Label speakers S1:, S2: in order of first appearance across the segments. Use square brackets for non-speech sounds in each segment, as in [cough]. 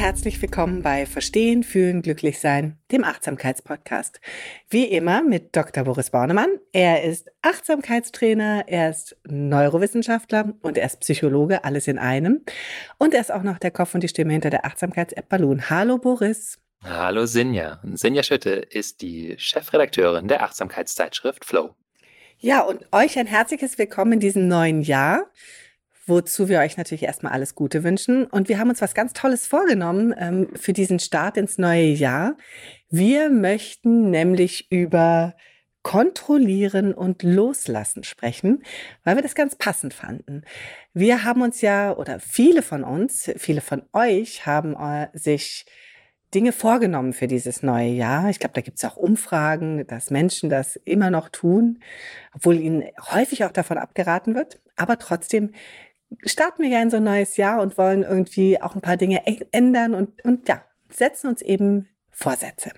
S1: Herzlich willkommen bei Verstehen, Fühlen, Glücklichsein, dem Achtsamkeitspodcast. Wie immer mit Dr. Boris Bornemann. Er ist Achtsamkeitstrainer, er ist Neurowissenschaftler und er ist Psychologe, alles in einem. Und er ist auch noch der Kopf und die Stimme hinter der Achtsamkeits-App Balloon. Hallo Boris.
S2: Hallo Sinja. Sinja Schütte ist die Chefredakteurin der Achtsamkeitszeitschrift Flow.
S1: Ja, und euch ein herzliches Willkommen in diesem neuen Jahr wozu wir euch natürlich erstmal alles Gute wünschen. Und wir haben uns was ganz Tolles vorgenommen ähm, für diesen Start ins neue Jahr. Wir möchten nämlich über Kontrollieren und Loslassen sprechen, weil wir das ganz passend fanden. Wir haben uns ja, oder viele von uns, viele von euch haben äh, sich Dinge vorgenommen für dieses neue Jahr. Ich glaube, da gibt es auch Umfragen, dass Menschen das immer noch tun, obwohl ihnen häufig auch davon abgeraten wird. Aber trotzdem starten wir ja in so ein neues Jahr und wollen irgendwie auch ein paar Dinge ändern und, und ja, setzen uns eben Vorsätze.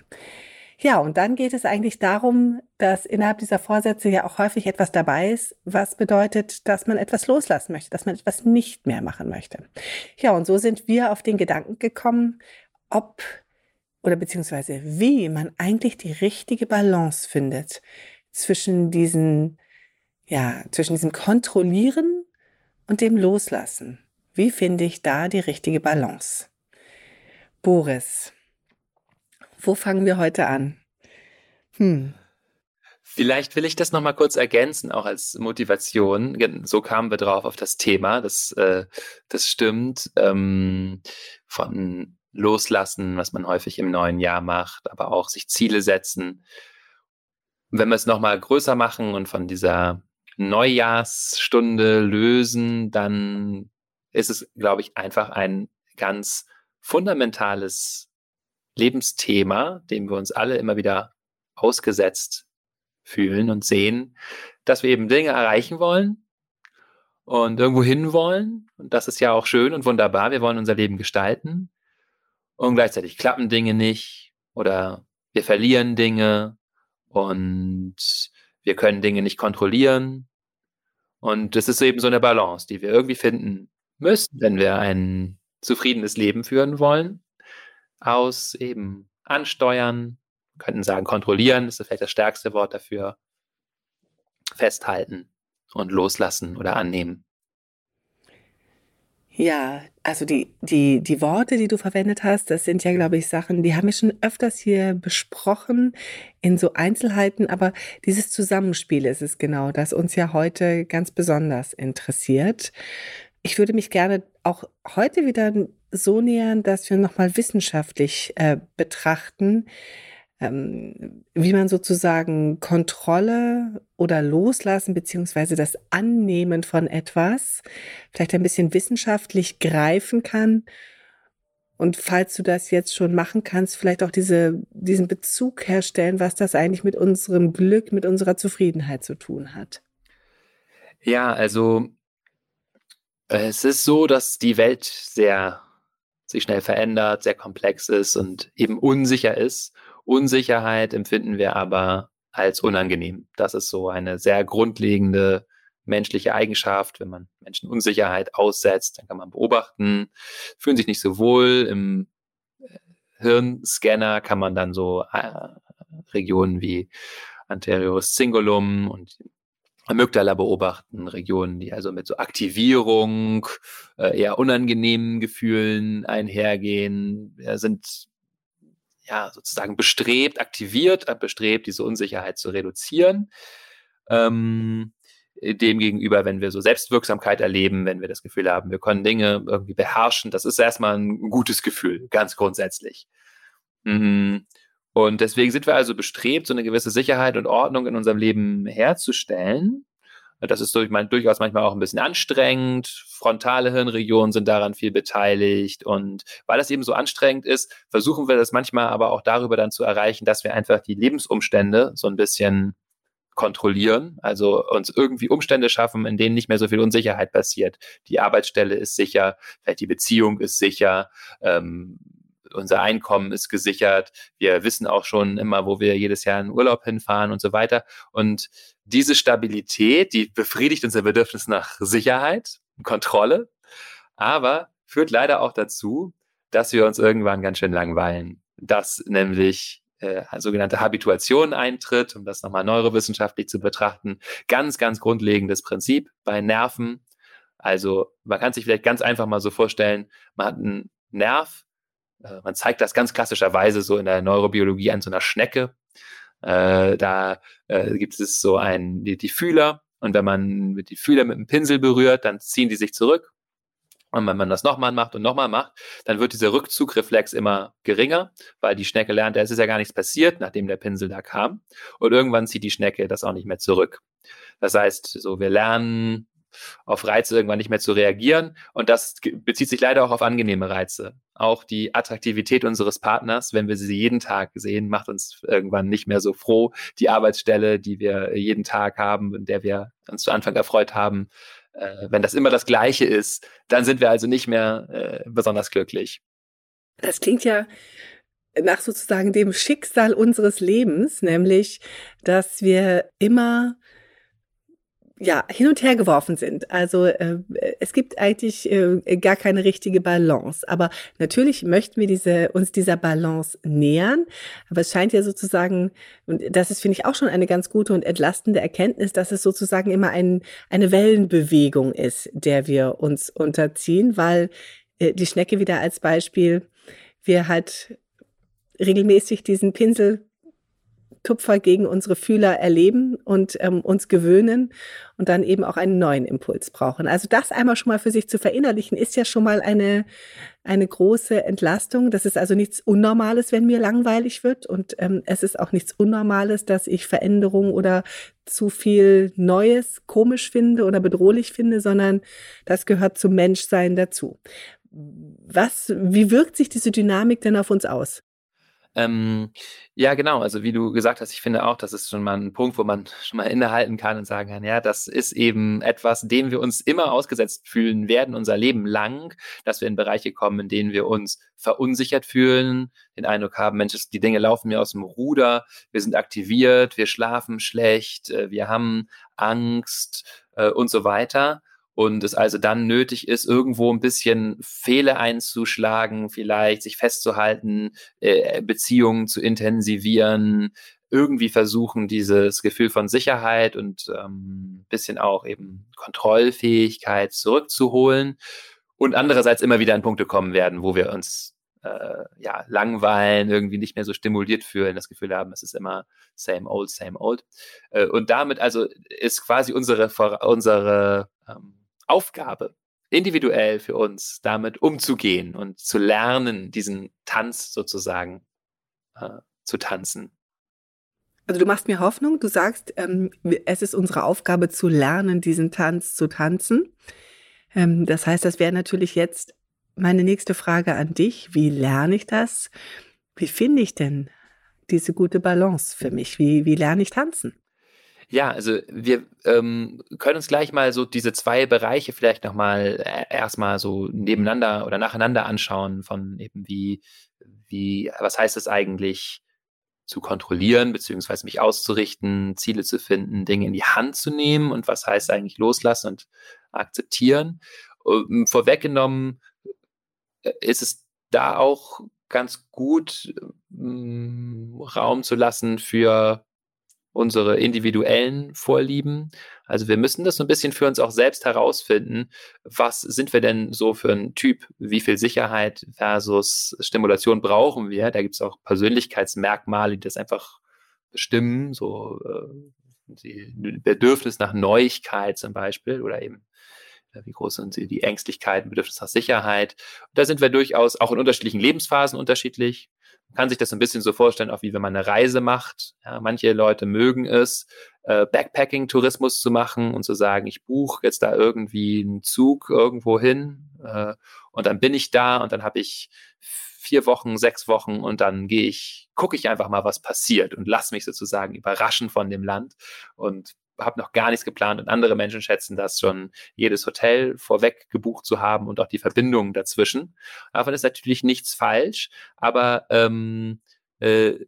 S1: Ja, und dann geht es eigentlich darum, dass innerhalb dieser Vorsätze ja auch häufig etwas dabei ist, was bedeutet, dass man etwas loslassen möchte, dass man etwas nicht mehr machen möchte. Ja, und so sind wir auf den Gedanken gekommen, ob oder beziehungsweise wie man eigentlich die richtige Balance findet zwischen diesen, ja, zwischen diesem Kontrollieren und dem Loslassen. Wie finde ich da die richtige Balance? Boris, wo fangen wir heute an?
S2: Hm. Vielleicht will ich das nochmal kurz ergänzen, auch als Motivation. So kamen wir drauf auf das Thema. Das, äh, das stimmt. Ähm, von Loslassen, was man häufig im neuen Jahr macht, aber auch sich Ziele setzen. Wenn wir es nochmal größer machen und von dieser Neujahrsstunde lösen, dann ist es, glaube ich, einfach ein ganz fundamentales Lebensthema, dem wir uns alle immer wieder ausgesetzt fühlen und sehen, dass wir eben Dinge erreichen wollen und irgendwo hin wollen. Und das ist ja auch schön und wunderbar. Wir wollen unser Leben gestalten. Und gleichzeitig klappen Dinge nicht oder wir verlieren Dinge und wir können Dinge nicht kontrollieren. Und das ist eben so eine Balance, die wir irgendwie finden müssen, wenn wir ein zufriedenes Leben führen wollen. Aus eben ansteuern, könnten sagen kontrollieren, ist vielleicht das stärkste Wort dafür, festhalten und loslassen oder annehmen.
S1: Ja, also die, die, die Worte, die du verwendet hast, das sind ja, glaube ich, Sachen, die haben wir schon öfters hier besprochen in so Einzelheiten, aber dieses Zusammenspiel ist es genau, das uns ja heute ganz besonders interessiert. Ich würde mich gerne auch heute wieder so nähern, dass wir nochmal wissenschaftlich äh, betrachten, ähm, wie man sozusagen Kontrolle oder Loslassen beziehungsweise das Annehmen von etwas vielleicht ein bisschen wissenschaftlich greifen kann. Und falls du das jetzt schon machen kannst, vielleicht auch diese, diesen Bezug herstellen, was das eigentlich mit unserem Glück, mit unserer Zufriedenheit zu tun hat.
S2: Ja, also es ist so, dass die Welt sehr sich schnell verändert, sehr komplex ist und eben unsicher ist. Unsicherheit empfinden wir aber als unangenehm. Das ist so eine sehr grundlegende menschliche Eigenschaft. Wenn man Menschen Unsicherheit aussetzt, dann kann man beobachten, fühlen sich nicht so wohl. Im äh, Hirnscanner kann man dann so äh, Regionen wie Anteriores Cingulum und Amygdala beobachten, Regionen, die also mit so Aktivierung, äh, eher unangenehmen Gefühlen einhergehen, ja, sind ja sozusagen bestrebt, aktiviert, äh, bestrebt, diese Unsicherheit zu reduzieren. Ähm, Demgegenüber, wenn wir so Selbstwirksamkeit erleben, wenn wir das Gefühl haben, wir können Dinge irgendwie beherrschen, das ist erstmal ein gutes Gefühl, ganz grundsätzlich. Mhm. Und deswegen sind wir also bestrebt, so eine gewisse Sicherheit und Ordnung in unserem Leben herzustellen. Das ist durch, mein, durchaus manchmal auch ein bisschen anstrengend. Frontale Hirnregionen sind daran viel beteiligt. Und weil das eben so anstrengend ist, versuchen wir das manchmal aber auch darüber dann zu erreichen, dass wir einfach die Lebensumstände so ein bisschen kontrollieren, also uns irgendwie Umstände schaffen, in denen nicht mehr so viel Unsicherheit passiert. Die Arbeitsstelle ist sicher, vielleicht die Beziehung ist sicher, ähm, unser Einkommen ist gesichert, wir wissen auch schon immer, wo wir jedes Jahr in Urlaub hinfahren und so weiter. Und diese Stabilität, die befriedigt unser Bedürfnis nach Sicherheit, Kontrolle, aber führt leider auch dazu, dass wir uns irgendwann ganz schön langweilen. Dass nämlich äh, sogenannte Habituation eintritt, um das nochmal neurowissenschaftlich zu betrachten. Ganz, ganz grundlegendes Prinzip bei Nerven. Also man kann sich vielleicht ganz einfach mal so vorstellen, man hat einen Nerv, äh, man zeigt das ganz klassischerweise so in der Neurobiologie an so einer Schnecke. Äh, da äh, gibt es so ein, die, die Fühler und wenn man die Fühler mit dem Pinsel berührt, dann ziehen die sich zurück. Und wenn man das nochmal macht und nochmal macht, dann wird dieser Rückzugreflex immer geringer, weil die Schnecke lernt, es ist ja gar nichts passiert, nachdem der Pinsel da kam. Und irgendwann zieht die Schnecke das auch nicht mehr zurück. Das heißt, so wir lernen auf Reize irgendwann nicht mehr zu reagieren. Und das bezieht sich leider auch auf angenehme Reize. Auch die Attraktivität unseres Partners, wenn wir sie jeden Tag sehen, macht uns irgendwann nicht mehr so froh. Die Arbeitsstelle, die wir jeden Tag haben, in der wir uns zu Anfang erfreut haben, äh, wenn das immer das Gleiche ist, dann sind wir also nicht mehr äh, besonders glücklich.
S1: Das klingt ja nach sozusagen dem Schicksal unseres Lebens, nämlich, dass wir immer ja, hin und her geworfen sind. Also äh, es gibt eigentlich äh, gar keine richtige Balance. Aber natürlich möchten wir diese, uns dieser Balance nähern. Aber es scheint ja sozusagen, und das ist, finde ich, auch schon eine ganz gute und entlastende Erkenntnis, dass es sozusagen immer ein, eine Wellenbewegung ist, der wir uns unterziehen, weil äh, die Schnecke wieder als Beispiel, wir halt regelmäßig diesen Pinsel Tupfer gegen unsere Fühler erleben und ähm, uns gewöhnen und dann eben auch einen neuen Impuls brauchen. Also das einmal schon mal für sich zu verinnerlichen, ist ja schon mal eine, eine große Entlastung. Das ist also nichts Unnormales, wenn mir langweilig wird. Und ähm, es ist auch nichts Unnormales, dass ich Veränderungen oder zu viel Neues komisch finde oder bedrohlich finde, sondern das gehört zum Menschsein dazu. Was, wie wirkt sich diese Dynamik denn auf uns aus?
S2: Ähm, ja, genau. Also wie du gesagt hast, ich finde auch, das ist schon mal ein Punkt, wo man [laughs] schon mal innehalten kann und sagen kann, ja, das ist eben etwas, dem wir uns immer ausgesetzt fühlen werden, unser Leben lang, dass wir in Bereiche kommen, in denen wir uns verunsichert fühlen, den Eindruck haben, Mensch, die Dinge laufen mir aus dem Ruder, wir sind aktiviert, wir schlafen schlecht, äh, wir haben Angst äh, und so weiter und es also dann nötig ist, irgendwo ein bisschen Fehler einzuschlagen, vielleicht sich festzuhalten, äh, Beziehungen zu intensivieren, irgendwie versuchen, dieses Gefühl von Sicherheit und ähm, bisschen auch eben Kontrollfähigkeit zurückzuholen und andererseits immer wieder an Punkte kommen werden, wo wir uns äh, ja langweilen, irgendwie nicht mehr so stimuliert fühlen, das Gefühl haben, es ist immer same old, same old. Äh, und damit also ist quasi unsere unsere ähm, Aufgabe, individuell für uns damit umzugehen und zu lernen, diesen Tanz sozusagen äh, zu tanzen.
S1: Also du machst mir Hoffnung, du sagst, ähm, es ist unsere Aufgabe zu lernen, diesen Tanz zu tanzen. Ähm, das heißt, das wäre natürlich jetzt meine nächste Frage an dich. Wie lerne ich das? Wie finde ich denn diese gute Balance für mich? Wie, wie lerne ich tanzen?
S2: Ja, also wir ähm, können uns gleich mal so diese zwei Bereiche vielleicht nochmal äh, erstmal so nebeneinander oder nacheinander anschauen von eben wie, wie, was heißt es eigentlich zu kontrollieren, beziehungsweise mich auszurichten, Ziele zu finden, Dinge in die Hand zu nehmen und was heißt eigentlich loslassen und akzeptieren. Um, vorweggenommen äh, ist es da auch ganz gut, um, Raum zu lassen für unsere individuellen Vorlieben. Also wir müssen das so ein bisschen für uns auch selbst herausfinden. Was sind wir denn so für ein Typ? Wie viel Sicherheit versus Stimulation brauchen wir? Da gibt es auch Persönlichkeitsmerkmale, die das einfach bestimmen, so äh, Bedürfnis nach Neuigkeit zum Beispiel oder eben äh, wie groß sind die Ängstlichkeit, Bedürfnis nach Sicherheit. Da sind wir durchaus auch in unterschiedlichen Lebensphasen unterschiedlich. Kann sich das ein bisschen so vorstellen, auch wie wenn man eine Reise macht. Ja, manche Leute mögen es, äh, Backpacking-Tourismus zu machen und zu sagen, ich buche jetzt da irgendwie einen Zug irgendwo hin äh, und dann bin ich da und dann habe ich vier Wochen, sechs Wochen und dann gehe ich, gucke ich einfach mal, was passiert und lass mich sozusagen überraschen von dem Land und habe noch gar nichts geplant und andere Menschen schätzen das schon, jedes Hotel vorweg gebucht zu haben und auch die Verbindungen dazwischen. Davon ist natürlich nichts falsch, aber ähm, äh,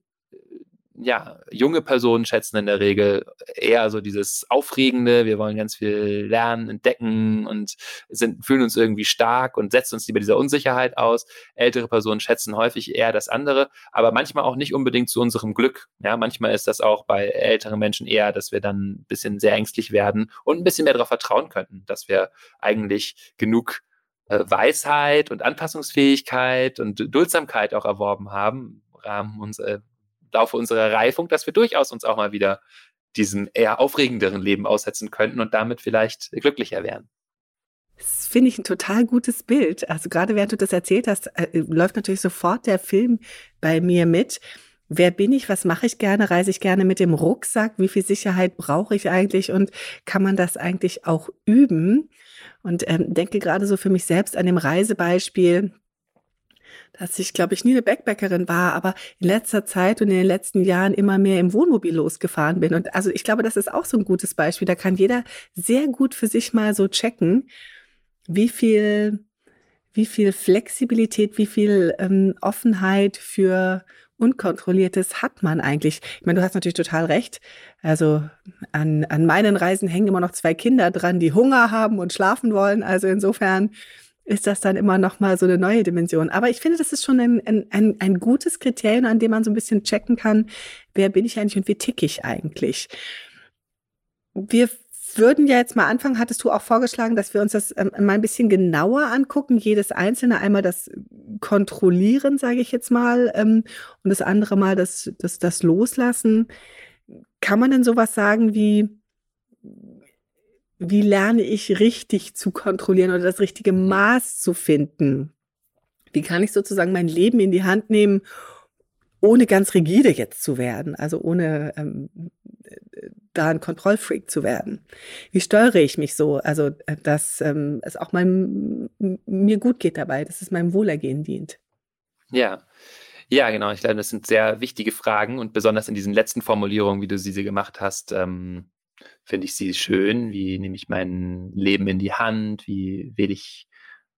S2: ja, junge Personen schätzen in der Regel eher so dieses Aufregende, wir wollen ganz viel lernen, entdecken und sind, fühlen uns irgendwie stark und setzen uns lieber dieser Unsicherheit aus. Ältere Personen schätzen häufig eher das andere, aber manchmal auch nicht unbedingt zu unserem Glück. Ja, manchmal ist das auch bei älteren Menschen eher, dass wir dann ein bisschen sehr ängstlich werden und ein bisschen mehr darauf vertrauen könnten, dass wir eigentlich genug äh, Weisheit und Anpassungsfähigkeit und Duldsamkeit auch erworben haben Rahmen unserer Laufe unserer Reifung, dass wir durchaus uns auch mal wieder diesem eher aufregenderen Leben aussetzen könnten und damit vielleicht glücklicher wären.
S1: Das finde ich ein total gutes Bild. Also gerade während du das erzählt hast, äh, läuft natürlich sofort der Film bei mir mit. Wer bin ich? Was mache ich gerne? Reise ich gerne mit dem Rucksack? Wie viel Sicherheit brauche ich eigentlich? Und kann man das eigentlich auch üben? Und ähm, denke gerade so für mich selbst an dem Reisebeispiel, dass ich, glaube ich, nie eine Backpackerin war, aber in letzter Zeit und in den letzten Jahren immer mehr im Wohnmobil losgefahren bin. Und also ich glaube, das ist auch so ein gutes Beispiel. Da kann jeder sehr gut für sich mal so checken, wie viel, wie viel Flexibilität, wie viel ähm, Offenheit für Unkontrolliertes hat man eigentlich. Ich meine, du hast natürlich total recht. Also an, an meinen Reisen hängen immer noch zwei Kinder dran, die Hunger haben und schlafen wollen. Also insofern ist das dann immer noch mal so eine neue Dimension. Aber ich finde, das ist schon ein, ein, ein, ein gutes Kriterium, an dem man so ein bisschen checken kann, wer bin ich eigentlich und wie tick ich eigentlich. Wir würden ja jetzt mal anfangen, hattest du auch vorgeschlagen, dass wir uns das ähm, mal ein bisschen genauer angucken, jedes einzelne einmal das Kontrollieren, sage ich jetzt mal, ähm, und das andere mal das, das, das Loslassen. Kann man denn sowas sagen wie, wie lerne ich richtig zu kontrollieren oder das richtige mhm. Maß zu finden? Wie kann ich sozusagen mein Leben in die Hand nehmen, ohne ganz rigide jetzt zu werden, also ohne ähm, da ein Kontrollfreak zu werden? Wie steuere ich mich so, also äh, dass ähm, es auch meinem, mir gut geht dabei, dass es meinem Wohlergehen dient?
S2: Ja. Ja, genau. Ich glaube, das sind sehr wichtige Fragen und besonders in diesen letzten Formulierungen, wie du sie gemacht hast, ähm, finde ich sie schön? Wie nehme ich mein Leben in die Hand? Wie wähle ich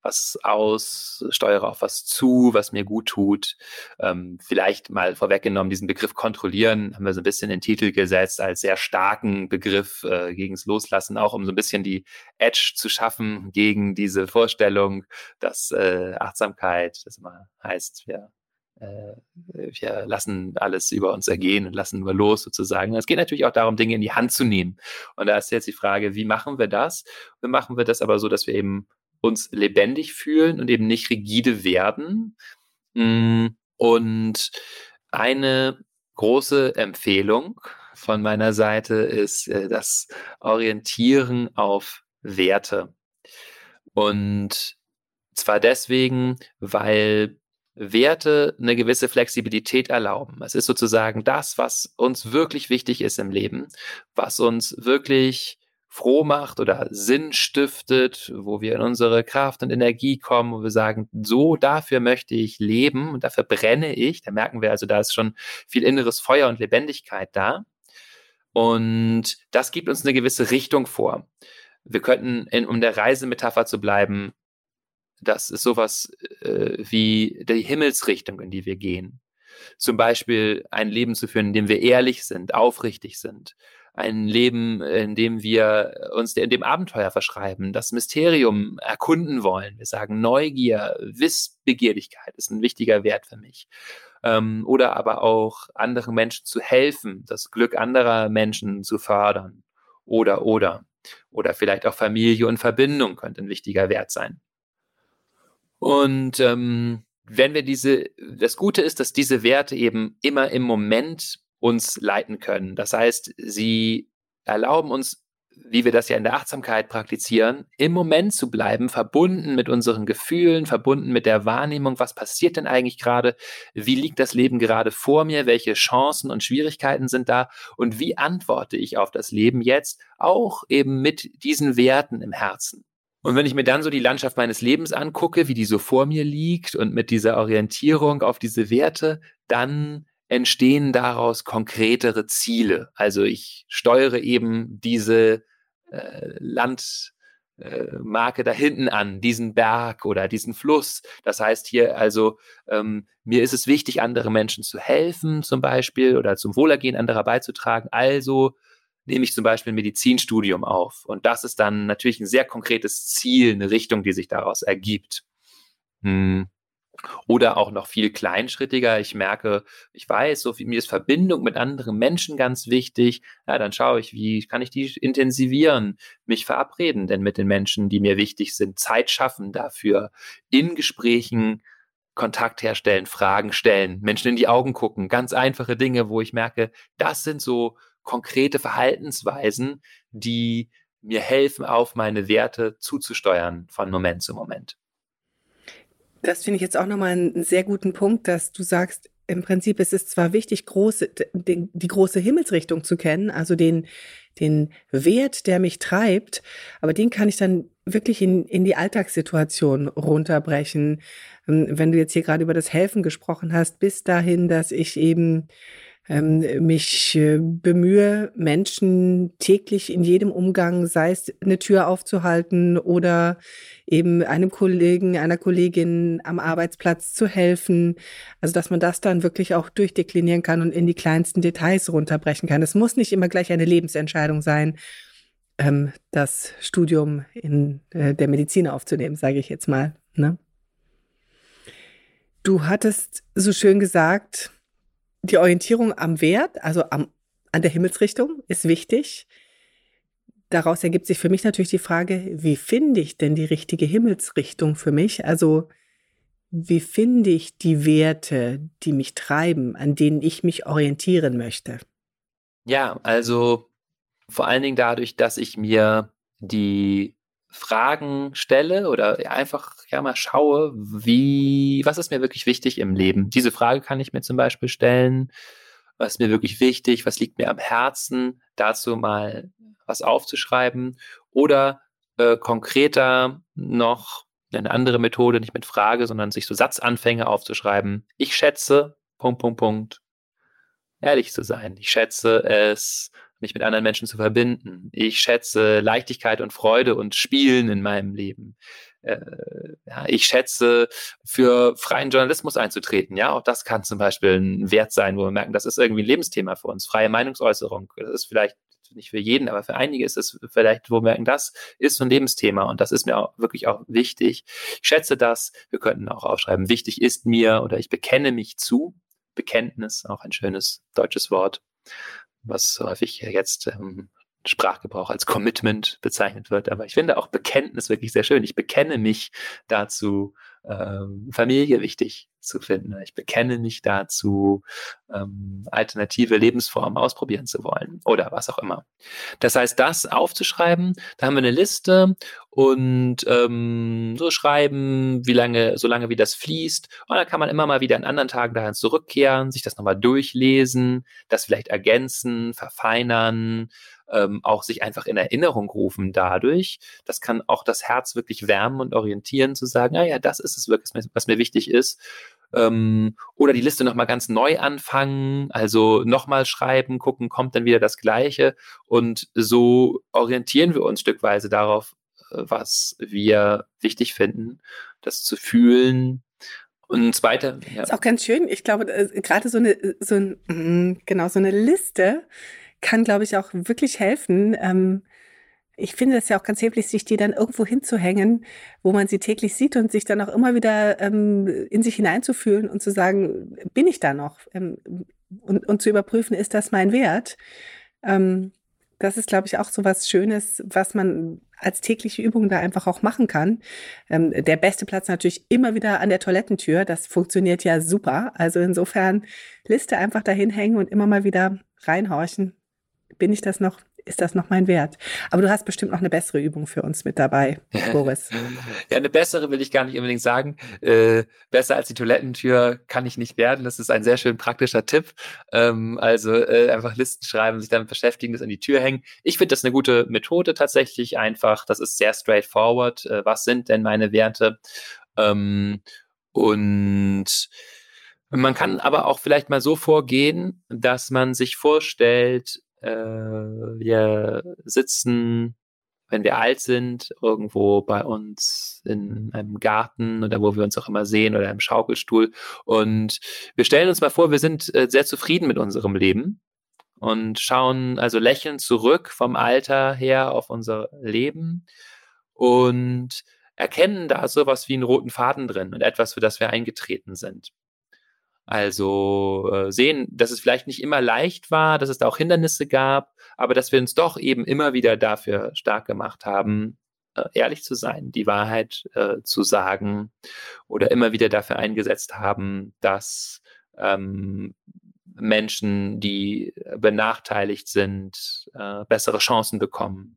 S2: was aus, steuere auf was zu, was mir gut tut. Ähm, vielleicht mal vorweggenommen, diesen Begriff kontrollieren haben wir so ein bisschen in den Titel gesetzt als sehr starken Begriff äh, gegens Loslassen, auch um so ein bisschen die Edge zu schaffen gegen diese Vorstellung, dass äh, Achtsamkeit, das immer heißt, wir wir lassen alles über uns ergehen und lassen nur los sozusagen. Es geht natürlich auch darum, Dinge in die Hand zu nehmen. Und da ist jetzt die Frage, wie machen wir das? Wie machen wir das aber so, dass wir eben uns lebendig fühlen und eben nicht rigide werden. Mm, und eine große Empfehlung von meiner Seite ist äh, das Orientieren auf Werte. Und zwar deswegen, weil Werte eine gewisse Flexibilität erlauben. Es ist sozusagen das, was uns wirklich wichtig ist im Leben, was uns wirklich froh macht oder Sinn stiftet, wo wir in unsere Kraft und Energie kommen, wo wir sagen, so dafür möchte ich leben und dafür brenne ich. Da merken wir also, da ist schon viel inneres Feuer und Lebendigkeit da. Und das gibt uns eine gewisse Richtung vor. Wir könnten, in, um der Reisemetapher zu bleiben, das ist sowas äh, wie die Himmelsrichtung, in die wir gehen. Zum Beispiel ein Leben zu führen, in dem wir ehrlich sind, aufrichtig sind, ein Leben, in dem wir uns in dem Abenteuer verschreiben, das Mysterium erkunden wollen. Wir sagen Neugier, Wissbegierlichkeit ist ein wichtiger Wert für mich. Ähm, oder aber auch anderen Menschen zu helfen, das Glück anderer Menschen zu fördern. Oder, oder. Oder vielleicht auch Familie und Verbindung könnte ein wichtiger Wert sein. Und ähm, wenn wir diese, das Gute ist, dass diese Werte eben immer im Moment uns leiten können. Das heißt, sie erlauben uns, wie wir das ja in der Achtsamkeit praktizieren, im Moment zu bleiben, verbunden mit unseren Gefühlen, verbunden mit der Wahrnehmung, was passiert denn eigentlich gerade, wie liegt das Leben gerade vor mir, welche Chancen und Schwierigkeiten sind da und wie antworte ich auf das Leben jetzt, auch eben mit diesen Werten im Herzen. Und wenn ich mir dann so die Landschaft meines Lebens angucke, wie die so vor mir liegt und mit dieser Orientierung auf diese Werte, dann entstehen daraus konkretere Ziele. Also ich steuere eben diese äh, Landmarke äh, da hinten an, diesen Berg oder diesen Fluss. Das heißt hier also, ähm, mir ist es wichtig, andere Menschen zu helfen zum Beispiel oder zum Wohlergehen anderer beizutragen. Also nehme ich zum Beispiel ein Medizinstudium auf. Und das ist dann natürlich ein sehr konkretes Ziel, eine Richtung, die sich daraus ergibt. Hm. Oder auch noch viel kleinschrittiger. Ich merke, ich weiß, so viel, mir ist Verbindung mit anderen Menschen ganz wichtig. Ja, dann schaue ich, wie kann ich die intensivieren, mich verabreden denn mit den Menschen, die mir wichtig sind, Zeit schaffen dafür, in Gesprächen Kontakt herstellen, Fragen stellen, Menschen in die Augen gucken, ganz einfache Dinge, wo ich merke, das sind so konkrete Verhaltensweisen, die mir helfen, auf meine Werte zuzusteuern von Moment zu Moment.
S1: Das finde ich jetzt auch nochmal einen sehr guten Punkt, dass du sagst, im Prinzip ist es zwar wichtig, große, die, die große Himmelsrichtung zu kennen, also den, den Wert, der mich treibt, aber den kann ich dann wirklich in, in die Alltagssituation runterbrechen. Ähm, wenn du jetzt hier gerade über das Helfen gesprochen hast, bis dahin, dass ich eben ähm, mich äh, bemühe, Menschen täglich in jedem Umgang, sei es eine Tür aufzuhalten oder eben einem Kollegen, einer Kollegin am Arbeitsplatz zu helfen. Also, dass man das dann wirklich auch durchdeklinieren kann und in die kleinsten Details runterbrechen kann. Es muss nicht immer gleich eine Lebensentscheidung sein, ähm, das Studium in äh, der Medizin aufzunehmen, sage ich jetzt mal. Ne? Du hattest so schön gesagt, die Orientierung am Wert, also am, an der Himmelsrichtung, ist wichtig. Daraus ergibt sich für mich natürlich die Frage, wie finde ich denn die richtige Himmelsrichtung für mich? Also wie finde ich die Werte, die mich treiben, an denen ich mich orientieren möchte?
S2: Ja, also vor allen Dingen dadurch, dass ich mir die Fragen stelle oder einfach ja mal schaue, wie, was ist mir wirklich wichtig im Leben? Diese Frage kann ich mir zum Beispiel stellen. Was ist mir wirklich wichtig? Was liegt mir am Herzen? Dazu mal was aufzuschreiben oder äh, konkreter noch eine andere Methode, nicht mit Frage, sondern sich so Satzanfänge aufzuschreiben. Ich schätze, Punkt, Punkt, Punkt, ehrlich zu sein. Ich schätze es, mich mit anderen Menschen zu verbinden. Ich schätze Leichtigkeit und Freude und Spielen in meinem Leben. Äh, ja, ich schätze, für freien Journalismus einzutreten. Ja, auch das kann zum Beispiel ein Wert sein, wo wir merken, das ist irgendwie ein Lebensthema für uns. Freie Meinungsäußerung. Das ist vielleicht nicht für jeden, aber für einige ist es vielleicht, wo wir merken, das ist so ein Lebensthema und das ist mir auch wirklich auch wichtig. Ich schätze das. Wir könnten auch aufschreiben, wichtig ist mir oder ich bekenne mich zu. Bekenntnis, auch ein schönes deutsches Wort was häufig jetzt ähm, Sprachgebrauch als Commitment bezeichnet wird. Aber ich finde auch Bekenntnis wirklich sehr schön. Ich bekenne mich dazu, ähm, Familie wichtig zu finden. Ich bekenne mich dazu, ähm, alternative Lebensformen ausprobieren zu wollen oder was auch immer. Das heißt, das aufzuschreiben, da haben wir eine Liste und ähm, so schreiben, wie lange, so lange wie das fließt. Und dann kann man immer mal wieder an anderen Tagen dahin zurückkehren, sich das nochmal durchlesen, das vielleicht ergänzen, verfeinern, ähm, auch sich einfach in Erinnerung rufen dadurch. Das kann auch das Herz wirklich wärmen und orientieren, zu sagen, ah ja, das ist es wirklich, was mir wichtig ist. Ähm, oder die Liste nochmal ganz neu anfangen, also nochmal schreiben, gucken, kommt dann wieder das Gleiche. Und so orientieren wir uns stückweise darauf, äh, was wir wichtig finden, das zu fühlen, und ein zweiter.
S1: Ja. Ist auch ganz schön. Ich glaube, äh, gerade so eine, so ein, mm, genau, so eine Liste kann, glaube ich, auch wirklich helfen. Ähm, ich finde es ja auch ganz hilfreich, sich die dann irgendwo hinzuhängen, wo man sie täglich sieht und sich dann auch immer wieder ähm, in sich hineinzufühlen und zu sagen, bin ich da noch? Ähm, und, und zu überprüfen, ist das mein Wert? Ähm, das ist, glaube ich, auch so was Schönes, was man als tägliche Übung da einfach auch machen kann. Ähm, der beste Platz natürlich immer wieder an der Toilettentür. Das funktioniert ja super. Also insofern Liste einfach dahin hängen und immer mal wieder reinhorchen. Bin ich das noch? ist das noch mein Wert? Aber du hast bestimmt noch eine bessere Übung für uns mit dabei, [laughs] Boris.
S2: ja, eine bessere will ich gar nicht unbedingt sagen. Äh, besser als die Toilettentür kann ich nicht werden. Das ist ein sehr schön praktischer Tipp. Ähm, also äh, einfach Listen schreiben, sich damit beschäftigen, das an die Tür hängen. Ich finde das eine gute Methode tatsächlich einfach. Das ist sehr straightforward. Äh, was sind denn meine Werte? Ähm, und man kann aber auch vielleicht mal so vorgehen, dass man sich vorstellt, äh, wir sitzen, wenn wir alt sind, irgendwo bei uns in einem Garten oder wo wir uns auch immer sehen oder im Schaukelstuhl. Und wir stellen uns mal vor, wir sind äh, sehr zufrieden mit unserem Leben und schauen also lächelnd zurück vom Alter her auf unser Leben und erkennen da sowas wie einen roten Faden drin und etwas, für das wir eingetreten sind. Also äh, sehen, dass es vielleicht nicht immer leicht war, dass es da auch Hindernisse gab, aber dass wir uns doch eben immer wieder dafür stark gemacht haben, äh, ehrlich zu sein, die Wahrheit äh, zu sagen oder immer wieder dafür eingesetzt haben, dass ähm, Menschen, die benachteiligt sind, äh, bessere Chancen bekommen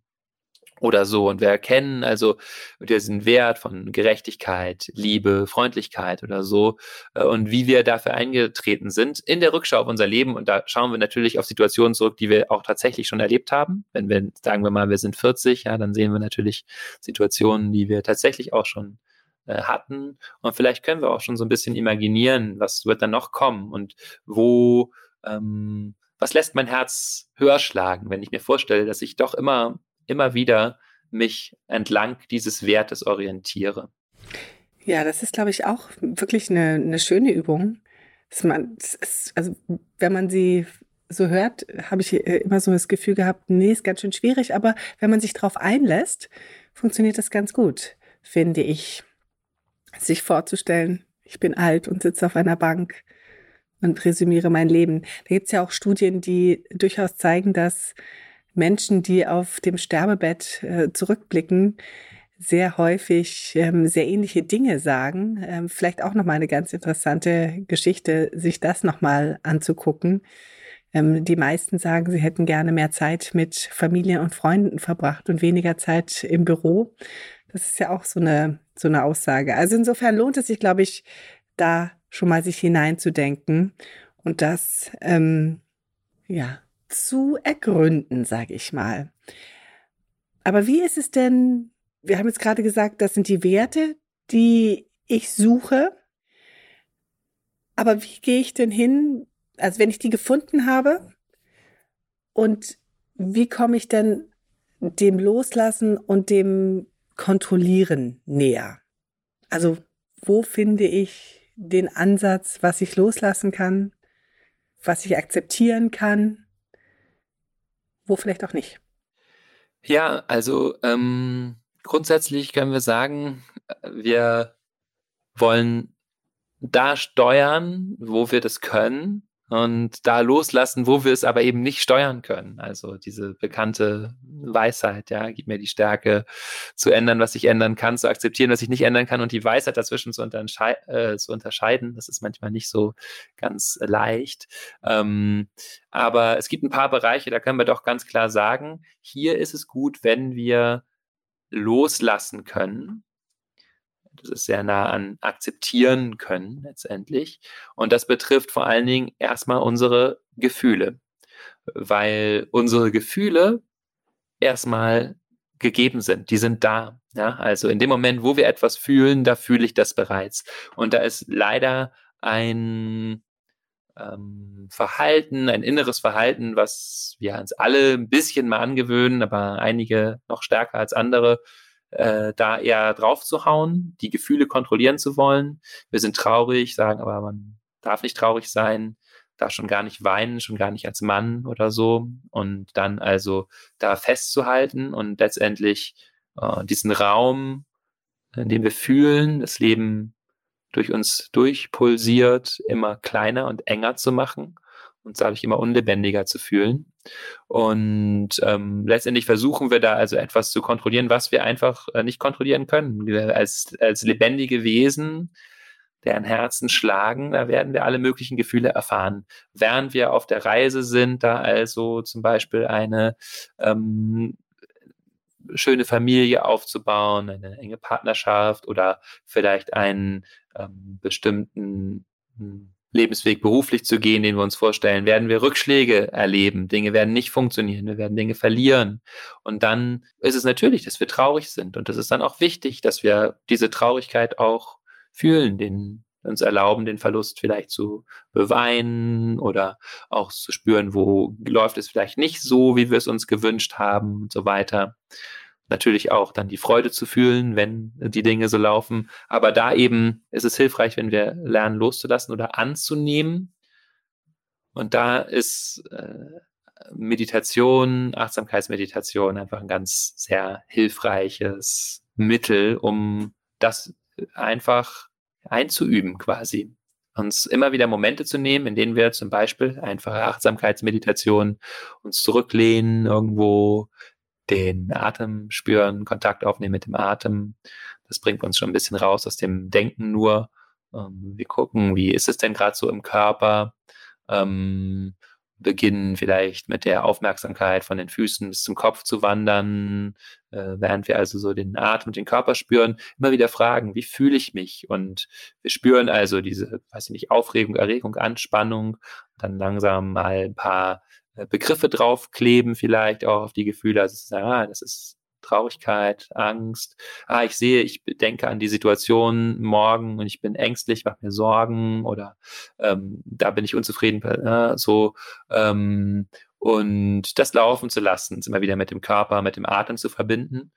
S2: oder so. Und wir erkennen also diesen Wert von Gerechtigkeit, Liebe, Freundlichkeit oder so äh, und wie wir dafür eingetreten sind in der Rückschau auf unser Leben. Und da schauen wir natürlich auf Situationen zurück, die wir auch tatsächlich schon erlebt haben. Wenn wir, sagen wir mal, wir sind 40, ja, dann sehen wir natürlich Situationen, die wir tatsächlich auch schon äh, hatten. Und vielleicht können wir auch schon so ein bisschen imaginieren, was wird dann noch kommen und wo, ähm, was lässt mein Herz höher schlagen, wenn ich mir vorstelle, dass ich doch immer immer wieder mich entlang dieses Wertes orientiere.
S1: Ja, das ist, glaube ich, auch wirklich eine, eine schöne Übung. Man, also wenn man sie so hört, habe ich äh, immer so das Gefühl gehabt, nee, ist ganz schön schwierig, aber wenn man sich darauf einlässt, funktioniert das ganz gut, finde ich. Sich vorzustellen, ich bin alt und sitze auf einer Bank und resümiere mein Leben. Da gibt es ja auch Studien, die durchaus zeigen, dass Menschen, die auf dem Sterbebett äh, zurückblicken, sehr häufig ähm, sehr ähnliche Dinge sagen. Ähm, vielleicht auch nochmal eine ganz interessante Geschichte, sich das nochmal anzugucken. Ähm, die meisten sagen, sie hätten gerne mehr Zeit mit Familie und Freunden verbracht und weniger Zeit im Büro. Das ist ja auch so eine, so eine Aussage. Also insofern lohnt es sich, glaube ich, da schon mal sich hineinzudenken und das, ähm, ja, zu ergründen, sage ich mal. Aber wie ist es denn, wir haben jetzt gerade gesagt, das sind die Werte, die ich suche. Aber wie gehe ich denn hin, also wenn ich die gefunden habe und wie komme ich denn dem Loslassen und dem Kontrollieren näher? Also wo finde ich den Ansatz, was ich loslassen kann, was ich akzeptieren kann wo vielleicht auch nicht.
S2: Ja, also ähm, grundsätzlich können wir sagen, wir wollen da steuern, wo wir das können und da loslassen, wo wir es aber eben nicht steuern können. Also diese bekannte Weisheit, ja, gib mir die Stärke zu ändern, was ich ändern kann, zu akzeptieren, was ich nicht ändern kann und die Weisheit dazwischen zu, äh, zu unterscheiden. Das ist manchmal nicht so ganz leicht. Ähm, aber es gibt ein paar Bereiche, da können wir doch ganz klar sagen, hier ist es gut, wenn wir loslassen können das ist sehr nah an akzeptieren können letztendlich. Und das betrifft vor allen Dingen erstmal unsere Gefühle, weil unsere Gefühle erstmal gegeben sind, die sind da. Ja, also in dem Moment, wo wir etwas fühlen, da fühle ich das bereits. Und da ist leider ein ähm, Verhalten, ein inneres Verhalten, was wir uns alle ein bisschen mal angewöhnen, aber einige noch stärker als andere, äh, da eher drauf zu hauen, die Gefühle kontrollieren zu wollen. Wir sind traurig, sagen aber, man darf nicht traurig sein. darf schon gar nicht weinen, schon gar nicht als Mann oder so. Und dann also da festzuhalten und letztendlich äh, diesen Raum, in dem wir fühlen, das Leben durch uns durchpulsiert, immer kleiner und enger zu machen uns dadurch immer unlebendiger zu fühlen. Und ähm, letztendlich versuchen wir da also etwas zu kontrollieren, was wir einfach äh, nicht kontrollieren können. Wir als, als lebendige Wesen, deren Herzen schlagen, da werden wir alle möglichen Gefühle erfahren. Während wir auf der Reise sind, da also zum Beispiel eine ähm, schöne Familie aufzubauen, eine enge Partnerschaft oder vielleicht einen ähm, bestimmten hm, Lebensweg beruflich zu gehen, den wir uns vorstellen, werden wir Rückschläge erleben. Dinge werden nicht funktionieren. Wir werden Dinge verlieren. Und dann ist es natürlich, dass wir traurig sind. Und es ist dann auch wichtig, dass wir diese Traurigkeit auch fühlen, den uns erlauben, den Verlust vielleicht zu beweinen oder auch zu spüren, wo läuft es vielleicht nicht so, wie wir es uns gewünscht haben und so weiter natürlich auch dann die Freude zu fühlen, wenn die Dinge so laufen. Aber da eben ist es hilfreich, wenn wir lernen loszulassen oder anzunehmen. Und da ist äh, Meditation, Achtsamkeitsmeditation einfach ein ganz sehr hilfreiches Mittel, um das einfach einzuüben quasi. Uns immer wieder Momente zu nehmen, in denen wir zum Beispiel einfache Achtsamkeitsmeditation uns zurücklehnen, irgendwo den Atem spüren, Kontakt aufnehmen mit dem Atem. Das bringt uns schon ein bisschen raus aus dem Denken nur. Ähm, wir gucken, wie ist es denn gerade so im Körper? Ähm, beginnen vielleicht mit der Aufmerksamkeit von den Füßen bis zum Kopf zu wandern, äh, während wir also so den Atem und den Körper spüren, immer wieder fragen, wie fühle ich mich? Und wir spüren also diese, weiß ich nicht, Aufregung, Erregung, Anspannung, dann langsam mal ein paar Begriffe draufkleben, vielleicht auch auf die Gefühle. Also sagen, ah, das ist Traurigkeit, Angst. Ah, ich sehe, ich denke an die Situation morgen und ich bin ängstlich, mache mir Sorgen oder ähm, da bin ich unzufrieden. Äh, so ähm, und das laufen zu lassen, immer wieder mit dem Körper, mit dem Atem zu verbinden.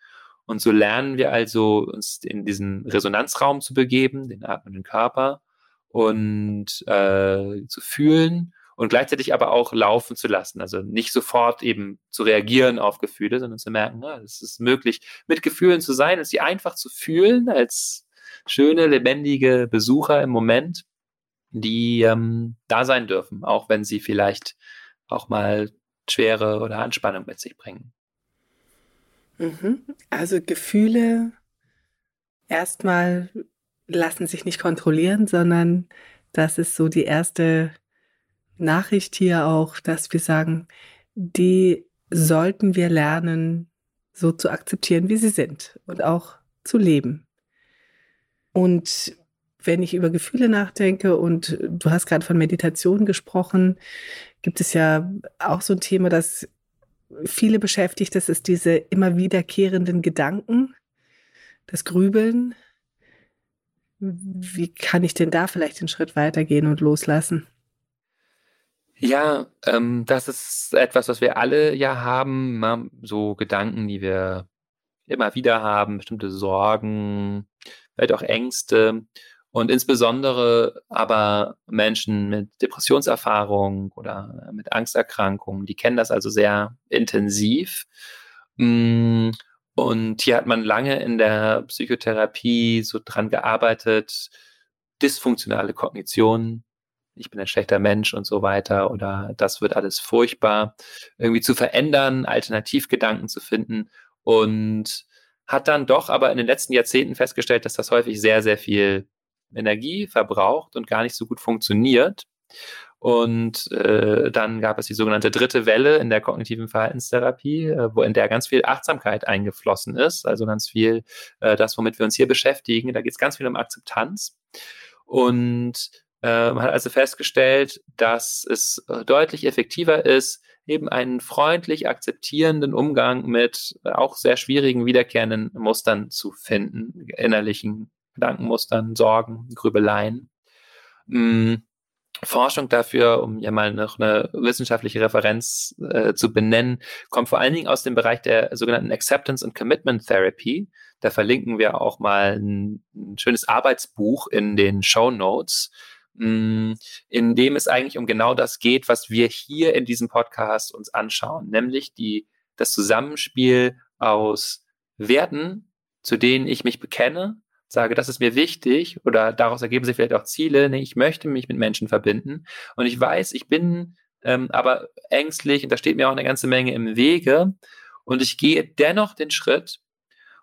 S2: Und so lernen wir also, uns in diesen Resonanzraum zu begeben, den atmenden Körper und äh, zu fühlen und gleichzeitig aber auch laufen zu lassen. Also nicht sofort eben zu reagieren auf Gefühle, sondern zu merken, na, es ist möglich, mit Gefühlen zu sein und sie einfach zu fühlen als schöne, lebendige Besucher im Moment, die ähm, da sein dürfen, auch wenn sie vielleicht auch mal Schwere oder Anspannung mit sich bringen.
S1: Mhm. Also Gefühle erstmal lassen sich nicht kontrollieren, sondern das ist so die erste Nachricht hier auch, dass wir sagen, die sollten wir lernen, so zu akzeptieren, wie sie sind und auch zu leben. Und wenn ich über Gefühle nachdenke und du hast gerade von Meditation gesprochen, gibt es ja auch so ein Thema, das viele beschäftigt, das ist diese immer wiederkehrenden Gedanken, das Grübeln. Wie kann ich denn da vielleicht den Schritt weitergehen und loslassen?
S2: Ja, ähm, das ist etwas, was wir alle ja haben, so Gedanken, die wir immer wieder haben, bestimmte Sorgen, vielleicht auch Ängste und insbesondere aber Menschen mit Depressionserfahrung oder mit Angsterkrankungen, die kennen das also sehr intensiv. Mm, und hier hat man lange in der Psychotherapie so dran gearbeitet, dysfunktionale Kognition ich bin ein schlechter Mensch und so weiter oder das wird alles furchtbar, irgendwie zu verändern, Alternativgedanken zu finden und hat dann doch aber in den letzten Jahrzehnten festgestellt, dass das häufig sehr, sehr viel Energie verbraucht und gar nicht so gut funktioniert. Und äh, dann gab es die sogenannte dritte Welle in der kognitiven Verhaltenstherapie, äh, wo in der ganz viel Achtsamkeit eingeflossen ist, also ganz viel äh, das, womit wir uns hier beschäftigen. Da geht es ganz viel um Akzeptanz. Und man ähm, hat also festgestellt, dass es äh, deutlich effektiver ist, eben einen freundlich akzeptierenden Umgang mit auch sehr schwierigen, wiederkehrenden Mustern zu finden, innerlichen Gedankenmustern, Sorgen, Grübeleien. Hm, Forschung dafür, um ja mal noch eine wissenschaftliche Referenz äh, zu benennen, kommt vor allen Dingen aus dem Bereich der sogenannten Acceptance and Commitment Therapy. Da verlinken wir auch mal ein, ein schönes Arbeitsbuch in den Show Notes in dem es eigentlich um genau das geht, was wir hier in diesem Podcast uns anschauen, nämlich die, das Zusammenspiel aus Werten, zu denen ich mich bekenne, sage, das ist mir wichtig oder daraus ergeben sich vielleicht auch Ziele, nee, ich möchte mich mit Menschen verbinden und ich weiß, ich bin ähm, aber ängstlich und da steht mir auch eine ganze Menge im Wege und ich gehe dennoch den Schritt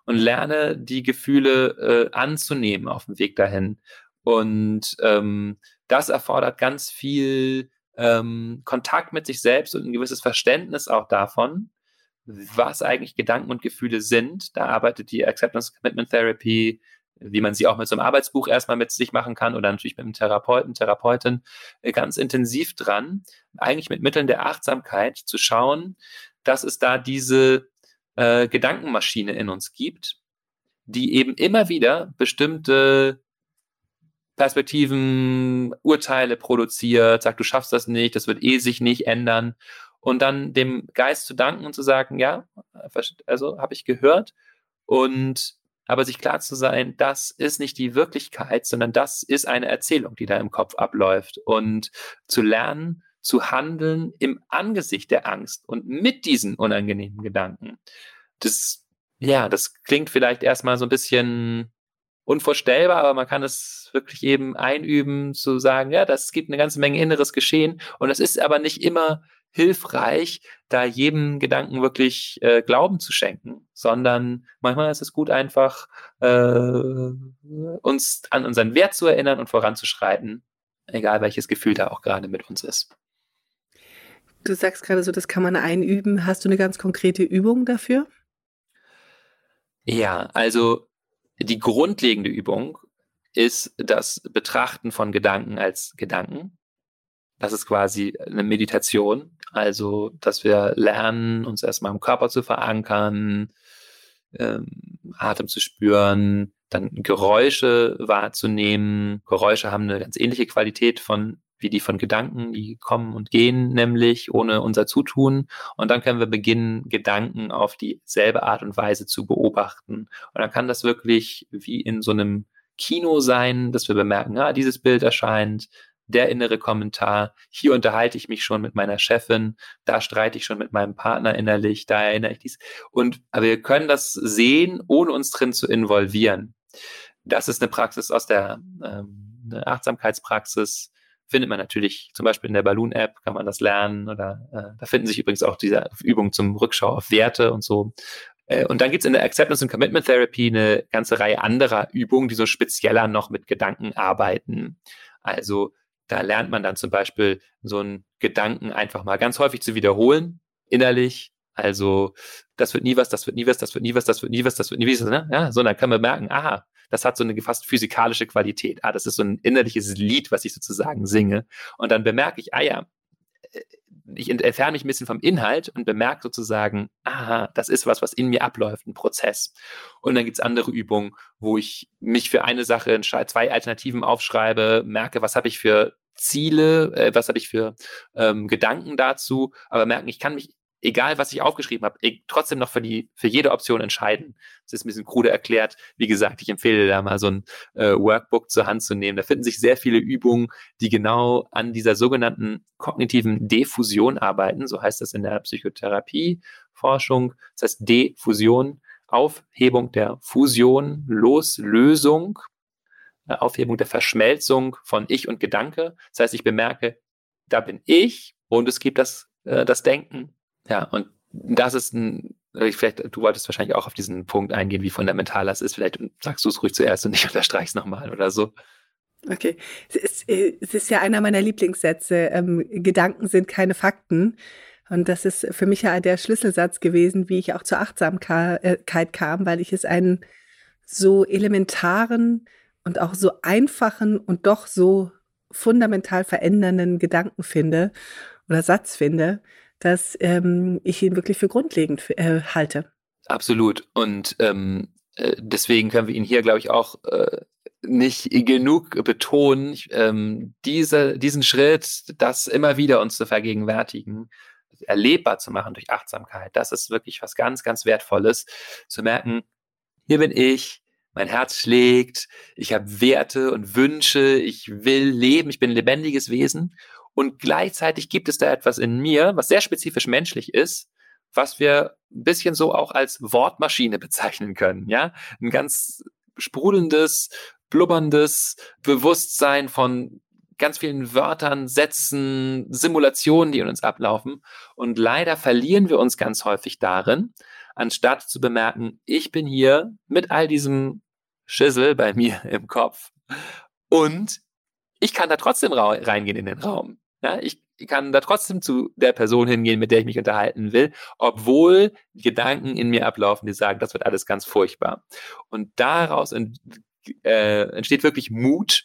S2: und lerne die Gefühle äh, anzunehmen auf dem Weg dahin. Und ähm, das erfordert ganz viel ähm, Kontakt mit sich selbst und ein gewisses Verständnis auch davon, was eigentlich Gedanken und Gefühle sind. Da arbeitet die Acceptance Commitment Therapy, wie man sie auch mit so einem Arbeitsbuch erstmal mit sich machen kann oder natürlich mit einem Therapeuten, Therapeutin, äh, ganz intensiv dran, eigentlich mit Mitteln der Achtsamkeit zu schauen, dass es da diese äh, Gedankenmaschine in uns gibt, die eben immer wieder bestimmte Perspektiven, Urteile produziert, sagt, du schaffst das nicht, das wird eh sich nicht ändern. Und dann dem Geist zu danken und zu sagen, ja, also habe ich gehört. Und aber sich klar zu sein, das ist nicht die Wirklichkeit, sondern das ist eine Erzählung, die da im Kopf abläuft. Und zu lernen, zu handeln im Angesicht der Angst und mit diesen unangenehmen Gedanken. Das, ja, das klingt vielleicht erstmal so ein bisschen unvorstellbar, aber man kann es wirklich eben einüben, zu sagen, ja, das gibt eine ganze Menge inneres Geschehen und das ist aber nicht immer hilfreich, da jedem Gedanken wirklich äh, Glauben zu schenken, sondern manchmal ist es gut einfach, äh, uns an unseren Wert zu erinnern und voranzuschreiten, egal welches Gefühl da auch gerade mit uns ist.
S1: Du sagst gerade so, das kann man einüben. Hast du eine ganz konkrete Übung dafür?
S2: Ja, also die grundlegende Übung ist das Betrachten von Gedanken als Gedanken. Das ist quasi eine Meditation. Also, dass wir lernen, uns erstmal im Körper zu verankern, ähm, Atem zu spüren, dann Geräusche wahrzunehmen. Geräusche haben eine ganz ähnliche Qualität von wie die von Gedanken, die kommen und gehen, nämlich ohne unser Zutun. Und dann können wir beginnen, Gedanken auf dieselbe Art und Weise zu beobachten. Und dann kann das wirklich wie in so einem Kino sein, dass wir bemerken, ah, dieses Bild erscheint, der innere Kommentar, hier unterhalte ich mich schon mit meiner Chefin, da streite ich schon mit meinem Partner innerlich, da erinnere ich dies. Und aber wir können das sehen, ohne uns drin zu involvieren. Das ist eine Praxis aus der ähm, Achtsamkeitspraxis, findet man natürlich zum Beispiel in der Balloon-App, kann man das lernen oder äh, da finden sich übrigens auch diese Übungen zum Rückschau auf Werte und so. Äh, und dann gibt's in der Acceptance and Commitment Therapy eine ganze Reihe anderer Übungen, die so spezieller noch mit Gedanken arbeiten. Also da lernt man dann zum Beispiel so einen Gedanken einfach mal ganz häufig zu wiederholen, innerlich. Also, das wird nie was, das wird nie was, das wird nie was, das wird nie was, das wird nie was. Ne? Ja, so, dann kann man merken, aha, das hat so eine fast physikalische Qualität. Ah, das ist so ein innerliches Lied, was ich sozusagen singe. Und dann bemerke ich, ah ja, äh, ich entferne mich ein bisschen vom Inhalt und bemerke sozusagen, aha, das ist was, was in mir abläuft, ein Prozess. Und dann gibt's andere Übungen, wo ich mich für eine Sache zwei Alternativen aufschreibe, merke, was habe ich für Ziele, äh, was habe ich für ähm, Gedanken dazu, aber merken, ich kann mich egal was ich aufgeschrieben habe, trotzdem noch für die für jede Option entscheiden. Das ist ein bisschen krude erklärt. Wie gesagt, ich empfehle da mal so ein äh, Workbook zur Hand zu nehmen. Da finden sich sehr viele Übungen, die genau an dieser sogenannten kognitiven Defusion arbeiten. So heißt das in der Psychotherapie-Forschung. Das heißt Defusion, Aufhebung der Fusion, Loslösung, äh, Aufhebung der Verschmelzung von Ich und Gedanke. Das heißt, ich bemerke, da bin ich und es gibt das, äh, das Denken ja, und das ist ein, vielleicht, du wolltest wahrscheinlich auch auf diesen Punkt eingehen, wie fundamental das ist. Vielleicht sagst du es ruhig zuerst und ich [laughs] unterstreich's nochmal oder so.
S1: Okay. Es ist, es ist ja einer meiner Lieblingssätze. Ähm, Gedanken sind keine Fakten. Und das ist für mich ja der Schlüsselsatz gewesen, wie ich auch zur Achtsamkeit kam, weil ich es einen so elementaren und auch so einfachen und doch so fundamental verändernden Gedanken finde oder Satz finde, dass ähm, ich ihn wirklich für grundlegend äh, halte.
S2: Absolut. Und ähm, äh, deswegen können wir ihn hier, glaube ich, auch äh, nicht genug betonen, ähm, diese, diesen Schritt, das immer wieder uns zu vergegenwärtigen, erlebbar zu machen durch Achtsamkeit. Das ist wirklich was ganz, ganz Wertvolles, zu merken, hier bin ich, mein Herz schlägt, ich habe Werte und Wünsche, ich will leben, ich bin ein lebendiges Wesen. Und gleichzeitig gibt es da etwas in mir, was sehr spezifisch menschlich ist, was wir ein bisschen so auch als Wortmaschine bezeichnen können. Ja, ein ganz sprudelndes, blubberndes Bewusstsein von ganz vielen Wörtern, Sätzen, Simulationen, die in uns ablaufen. Und leider verlieren wir uns ganz häufig darin, anstatt zu bemerken, ich bin hier mit all diesem Schissel bei mir im Kopf und ich kann da trotzdem reingehen in den Raum. Ja, ich kann da trotzdem zu der Person hingehen, mit der ich mich unterhalten will, obwohl Gedanken in mir ablaufen, die sagen, das wird alles ganz furchtbar. Und daraus ent, äh, entsteht wirklich Mut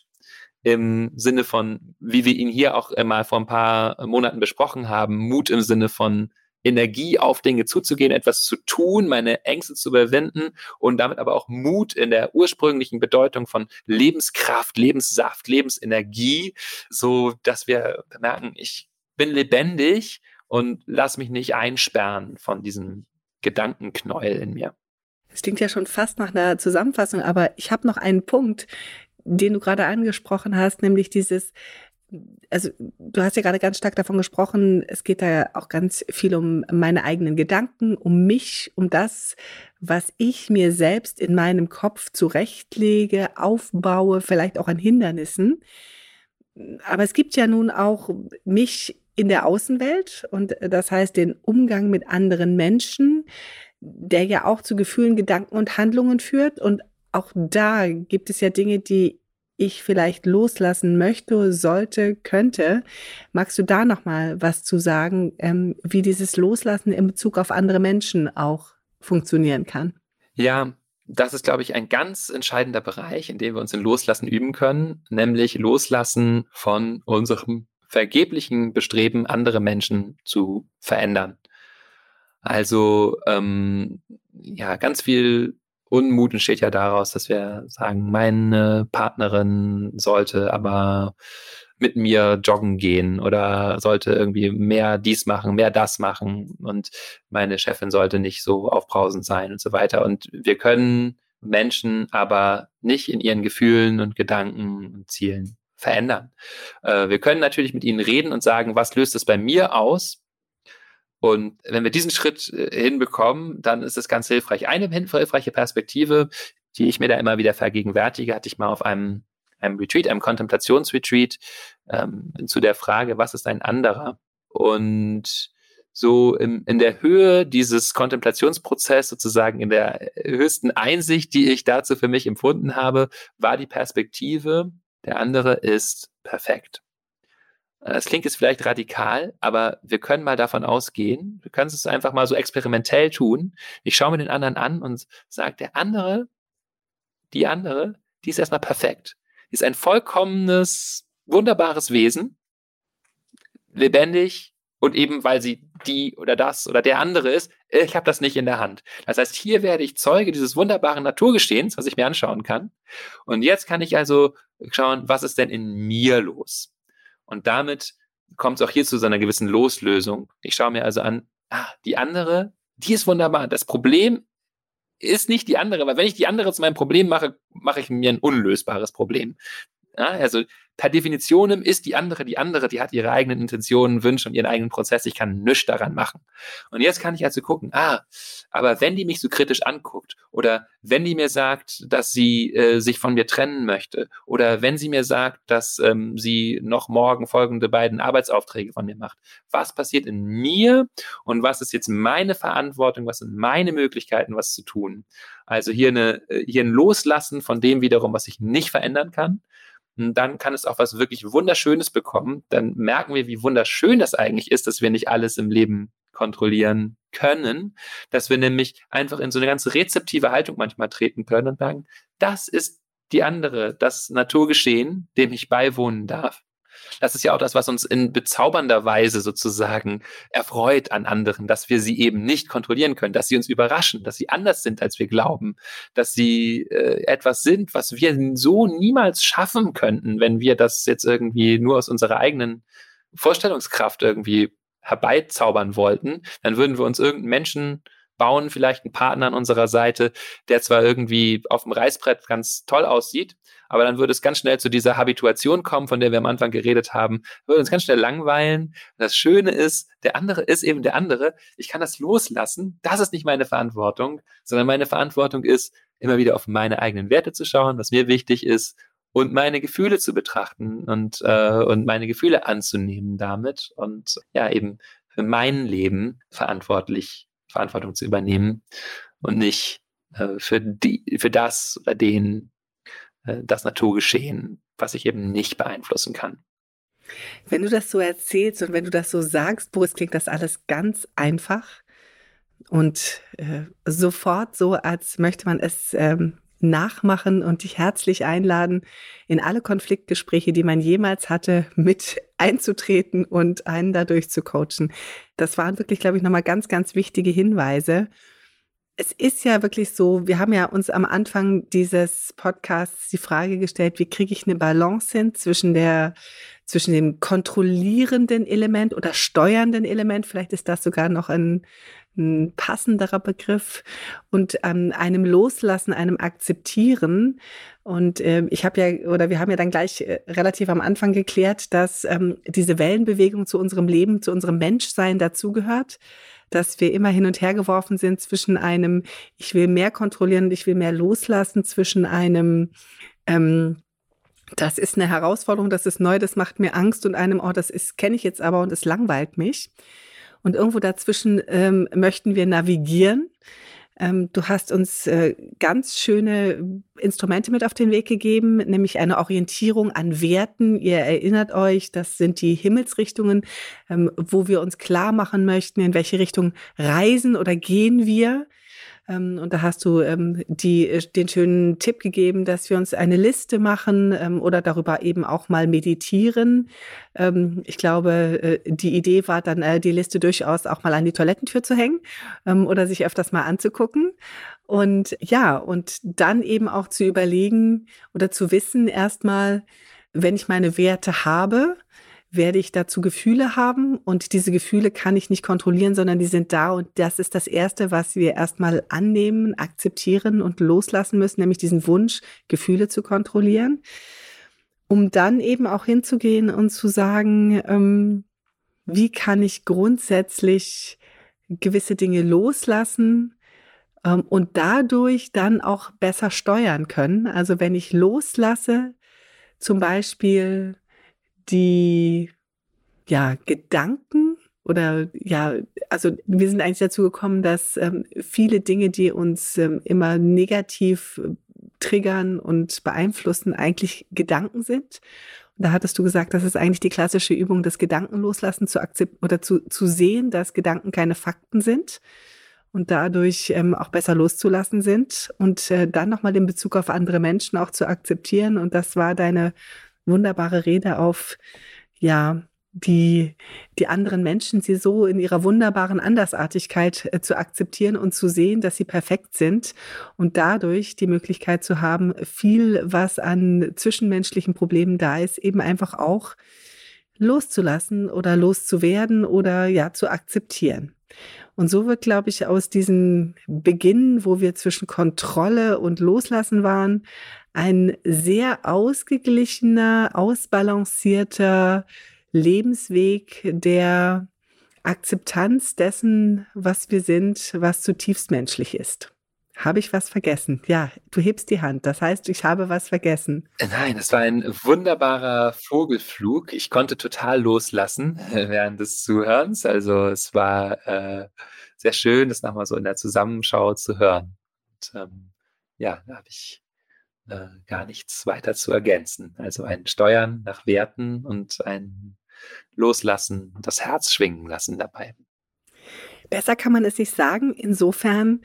S2: im Sinne von, wie wir ihn hier auch mal vor ein paar Monaten besprochen haben, Mut im Sinne von Energie auf Dinge zuzugehen, etwas zu tun, meine Ängste zu überwinden und damit aber auch Mut in der ursprünglichen Bedeutung von Lebenskraft, Lebenssaft, Lebensenergie, so dass wir bemerken, ich bin lebendig und lass mich nicht einsperren von diesem Gedankenknäuel in mir.
S1: Es klingt ja schon fast nach einer Zusammenfassung, aber ich habe noch einen Punkt, den du gerade angesprochen hast, nämlich dieses also du hast ja gerade ganz stark davon gesprochen, es geht da auch ganz viel um meine eigenen Gedanken, um mich, um das, was ich mir selbst in meinem Kopf zurechtlege, aufbaue, vielleicht auch an Hindernissen. Aber es gibt ja nun auch mich in der Außenwelt und das heißt den Umgang mit anderen Menschen, der ja auch zu Gefühlen, Gedanken und Handlungen führt. Und auch da gibt es ja Dinge, die ich vielleicht loslassen möchte, sollte, könnte. Magst du da noch mal was zu sagen, ähm, wie dieses Loslassen in Bezug auf andere Menschen auch funktionieren kann?
S2: Ja, das ist, glaube ich, ein ganz entscheidender Bereich, in dem wir uns in Loslassen üben können, nämlich Loslassen von unserem vergeblichen Bestreben, andere Menschen zu verändern. Also ähm, ja, ganz viel Unmut entsteht ja daraus, dass wir sagen, meine Partnerin sollte aber mit mir joggen gehen oder sollte irgendwie mehr dies machen, mehr das machen und meine Chefin sollte nicht so aufbrausend sein und so weiter. Und wir können Menschen aber nicht in ihren Gefühlen und Gedanken und Zielen verändern. Äh, wir können natürlich mit ihnen reden und sagen, was löst es bei mir aus? Und wenn wir diesen Schritt äh, hinbekommen, dann ist es ganz hilfreich. Eine hilfreiche Perspektive, die ich mir da immer wieder vergegenwärtige, hatte ich mal auf einem, einem Retreat, einem Kontemplationsretreat, ähm, zu der Frage, was ist ein anderer? Und so im, in der Höhe dieses Kontemplationsprozess, sozusagen in der höchsten Einsicht, die ich dazu für mich empfunden habe, war die Perspektive, der andere ist perfekt. Das klingt jetzt vielleicht radikal, aber wir können mal davon ausgehen, wir können es einfach mal so experimentell tun. Ich schaue mir den anderen an und sage, der andere, die andere, die ist erstmal perfekt. Die ist ein vollkommenes, wunderbares Wesen, lebendig und eben weil sie die oder das oder der andere ist, ich habe das nicht in der Hand. Das heißt, hier werde ich Zeuge dieses wunderbaren Naturgeschehens, was ich mir anschauen kann. Und jetzt kann ich also schauen, was ist denn in mir los? Und damit kommt es auch hier zu so einer gewissen Loslösung. Ich schaue mir also an, ah, die andere, die ist wunderbar. Das Problem ist nicht die andere, weil wenn ich die andere zu meinem Problem mache, mache ich mir ein unlösbares Problem. Ja, also per Definition ist die andere die andere, die hat ihre eigenen Intentionen, Wünsche und ihren eigenen Prozess. Ich kann nichts daran machen. Und jetzt kann ich also gucken, ah, aber wenn die mich so kritisch anguckt oder wenn die mir sagt, dass sie äh, sich von mir trennen möchte oder wenn sie mir sagt, dass ähm, sie noch morgen folgende beiden Arbeitsaufträge von mir macht, was passiert in mir und was ist jetzt meine Verantwortung, was sind meine Möglichkeiten, was zu tun? Also hier eine, äh, hier ein Loslassen von dem wiederum, was ich nicht verändern kann dann kann es auch was wirklich Wunderschönes bekommen. Dann merken wir, wie wunderschön das eigentlich ist, dass wir nicht alles im Leben kontrollieren können, dass wir nämlich einfach in so eine ganz rezeptive Haltung manchmal treten können und sagen, das ist die andere, das Naturgeschehen, dem ich beiwohnen darf. Das ist ja auch das, was uns in bezaubernder Weise sozusagen erfreut an anderen, dass wir sie eben nicht kontrollieren können, dass sie uns überraschen, dass sie anders sind, als wir glauben, dass sie äh, etwas sind, was wir so niemals schaffen könnten, wenn wir das jetzt irgendwie nur aus unserer eigenen Vorstellungskraft irgendwie herbeizaubern wollten, dann würden wir uns irgendeinen Menschen bauen vielleicht einen Partner an unserer Seite, der zwar irgendwie auf dem Reißbrett ganz toll aussieht, aber dann würde es ganz schnell zu dieser Habituation kommen, von der wir am Anfang geredet haben, würde uns ganz schnell langweilen. Das Schöne ist, der andere ist eben der andere. Ich kann das loslassen. Das ist nicht meine Verantwortung, sondern meine Verantwortung ist, immer wieder auf meine eigenen Werte zu schauen, was mir wichtig ist und meine Gefühle zu betrachten und, äh, und meine Gefühle anzunehmen damit und ja, eben für mein Leben verantwortlich, Verantwortung zu übernehmen und nicht äh, für die, für das oder den, äh, das Naturgeschehen, was ich eben nicht beeinflussen kann.
S1: Wenn du das so erzählst und wenn du das so sagst, Boris, klingt das alles ganz einfach und äh, sofort so, als möchte man es ähm, nachmachen und dich herzlich einladen, in alle Konfliktgespräche, die man jemals hatte, mit [laughs] einzutreten und einen dadurch zu coachen. Das waren wirklich, glaube ich, nochmal ganz, ganz wichtige Hinweise. Es ist ja wirklich so, wir haben ja uns am Anfang dieses Podcasts die Frage gestellt, wie kriege ich eine Balance hin zwischen der zwischen dem kontrollierenden Element oder steuernden Element, vielleicht ist das sogar noch ein ein passenderer Begriff. Und ähm, einem Loslassen, einem Akzeptieren. Und äh, ich habe ja, oder wir haben ja dann gleich äh, relativ am Anfang geklärt, dass ähm, diese Wellenbewegung zu unserem Leben, zu unserem Menschsein dazugehört dass wir immer hin und her geworfen sind zwischen einem, ich will mehr kontrollieren ich will mehr loslassen, zwischen einem, ähm, das ist eine Herausforderung, das ist neu, das macht mir Angst und einem, oh, das ist, kenne ich jetzt aber und es langweilt mich. Und irgendwo dazwischen ähm, möchten wir navigieren. Ähm, du hast uns äh, ganz schöne Instrumente mit auf den Weg gegeben, nämlich eine Orientierung an Werten. Ihr erinnert euch, das sind die Himmelsrichtungen, ähm, wo wir uns klar machen möchten, in welche Richtung reisen oder gehen wir. Ähm, und da hast du ähm, die, äh, den schönen Tipp gegeben, dass wir uns eine Liste machen ähm, oder darüber eben auch mal meditieren. Ähm, ich glaube, äh, die Idee war dann, äh, die Liste durchaus auch mal an die Toilettentür zu hängen ähm, oder sich öfters mal anzugucken. Und ja, und dann eben auch zu überlegen oder zu wissen erstmal, wenn ich meine Werte habe, werde ich dazu Gefühle haben und diese Gefühle kann ich nicht kontrollieren, sondern die sind da und das ist das Erste, was wir erstmal annehmen, akzeptieren und loslassen müssen, nämlich diesen Wunsch, Gefühle zu kontrollieren, um dann eben auch hinzugehen und zu sagen, ähm, wie kann ich grundsätzlich gewisse Dinge loslassen, ähm, und dadurch dann auch besser steuern können. Also wenn ich loslasse, zum Beispiel die ja, Gedanken oder ja, also wir sind eigentlich dazu gekommen, dass ähm, viele Dinge, die uns ähm, immer negativ äh, triggern und beeinflussen, eigentlich Gedanken sind. Und da hattest du gesagt, das ist eigentlich die klassische Übung, das Gedanken loslassen zu akzeptieren oder zu, zu sehen, dass Gedanken keine Fakten sind und dadurch ähm, auch besser loszulassen sind und äh, dann nochmal den Bezug auf andere Menschen auch zu akzeptieren. Und das war deine wunderbare Rede auf, ja, die, die anderen Menschen, sie so in ihrer wunderbaren Andersartigkeit äh, zu akzeptieren und zu sehen, dass sie perfekt sind und dadurch die Möglichkeit zu haben, viel, was an zwischenmenschlichen Problemen da ist, eben einfach auch loszulassen oder loszuwerden oder ja zu akzeptieren. Und so wird, glaube ich, aus diesem Beginn, wo wir zwischen Kontrolle und Loslassen waren, ein sehr ausgeglichener, ausbalancierter Lebensweg der Akzeptanz dessen, was wir sind, was zutiefst menschlich ist. Habe ich was vergessen? Ja, du hebst die Hand. Das heißt, ich habe was vergessen.
S2: Nein, es war ein wunderbarer Vogelflug. Ich konnte total loslassen [laughs] während des Zuhörens. Also es war äh, sehr schön, das nochmal so in der Zusammenschau zu hören. Und, ähm, ja, da habe ich äh, gar nichts weiter zu ergänzen. Also ein Steuern nach Werten und ein Loslassen, das Herz schwingen lassen dabei.
S1: Besser kann man es nicht sagen. Insofern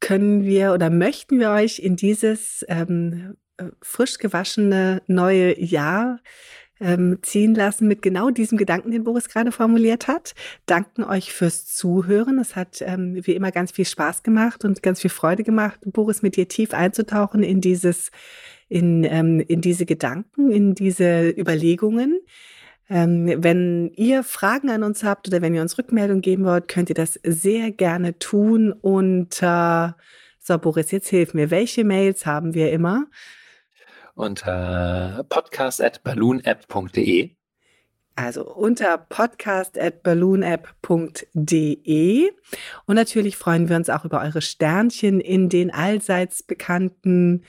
S1: können wir oder möchten wir euch in dieses ähm, äh, frisch gewaschene neue Jahr ähm, ziehen lassen mit genau diesem Gedanken, den Boris gerade formuliert hat. Danken euch fürs Zuhören. Es hat ähm, wie immer ganz viel Spaß gemacht und ganz viel Freude gemacht, Boris mit dir tief einzutauchen in dieses, in, ähm, in diese Gedanken, in diese Überlegungen. Ähm, wenn ihr Fragen an uns habt oder wenn ihr uns Rückmeldung geben wollt, könnt ihr das sehr gerne tun. Äh, so, Boris, jetzt hilf mir. Welche Mails haben wir immer?
S2: Unter podcast at balloonapp.de
S1: also unter podcast.balloonapp.de. Und natürlich freuen wir uns auch über eure Sternchen in den allseits bekannten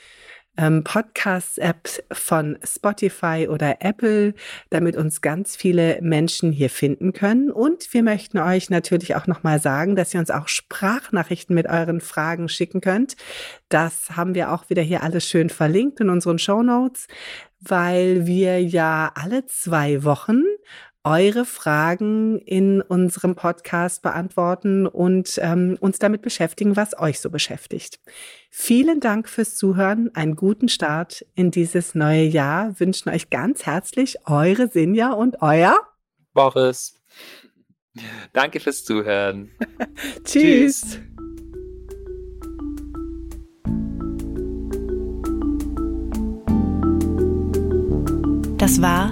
S1: ähm, Podcast-Apps von Spotify oder Apple, damit uns ganz viele Menschen hier finden können. Und wir möchten euch natürlich auch nochmal sagen, dass ihr uns auch Sprachnachrichten mit euren Fragen schicken könnt. Das haben wir auch wieder hier alles schön verlinkt in unseren Show Notes, weil wir ja alle zwei Wochen eure Fragen in unserem Podcast beantworten und ähm, uns damit beschäftigen, was euch so beschäftigt. Vielen Dank fürs Zuhören, einen guten Start in dieses neue Jahr, wünschen euch ganz herzlich eure Sinja und euer
S2: Boris. Danke fürs Zuhören. [laughs]
S1: Tschüss. Tschüss.
S3: Das war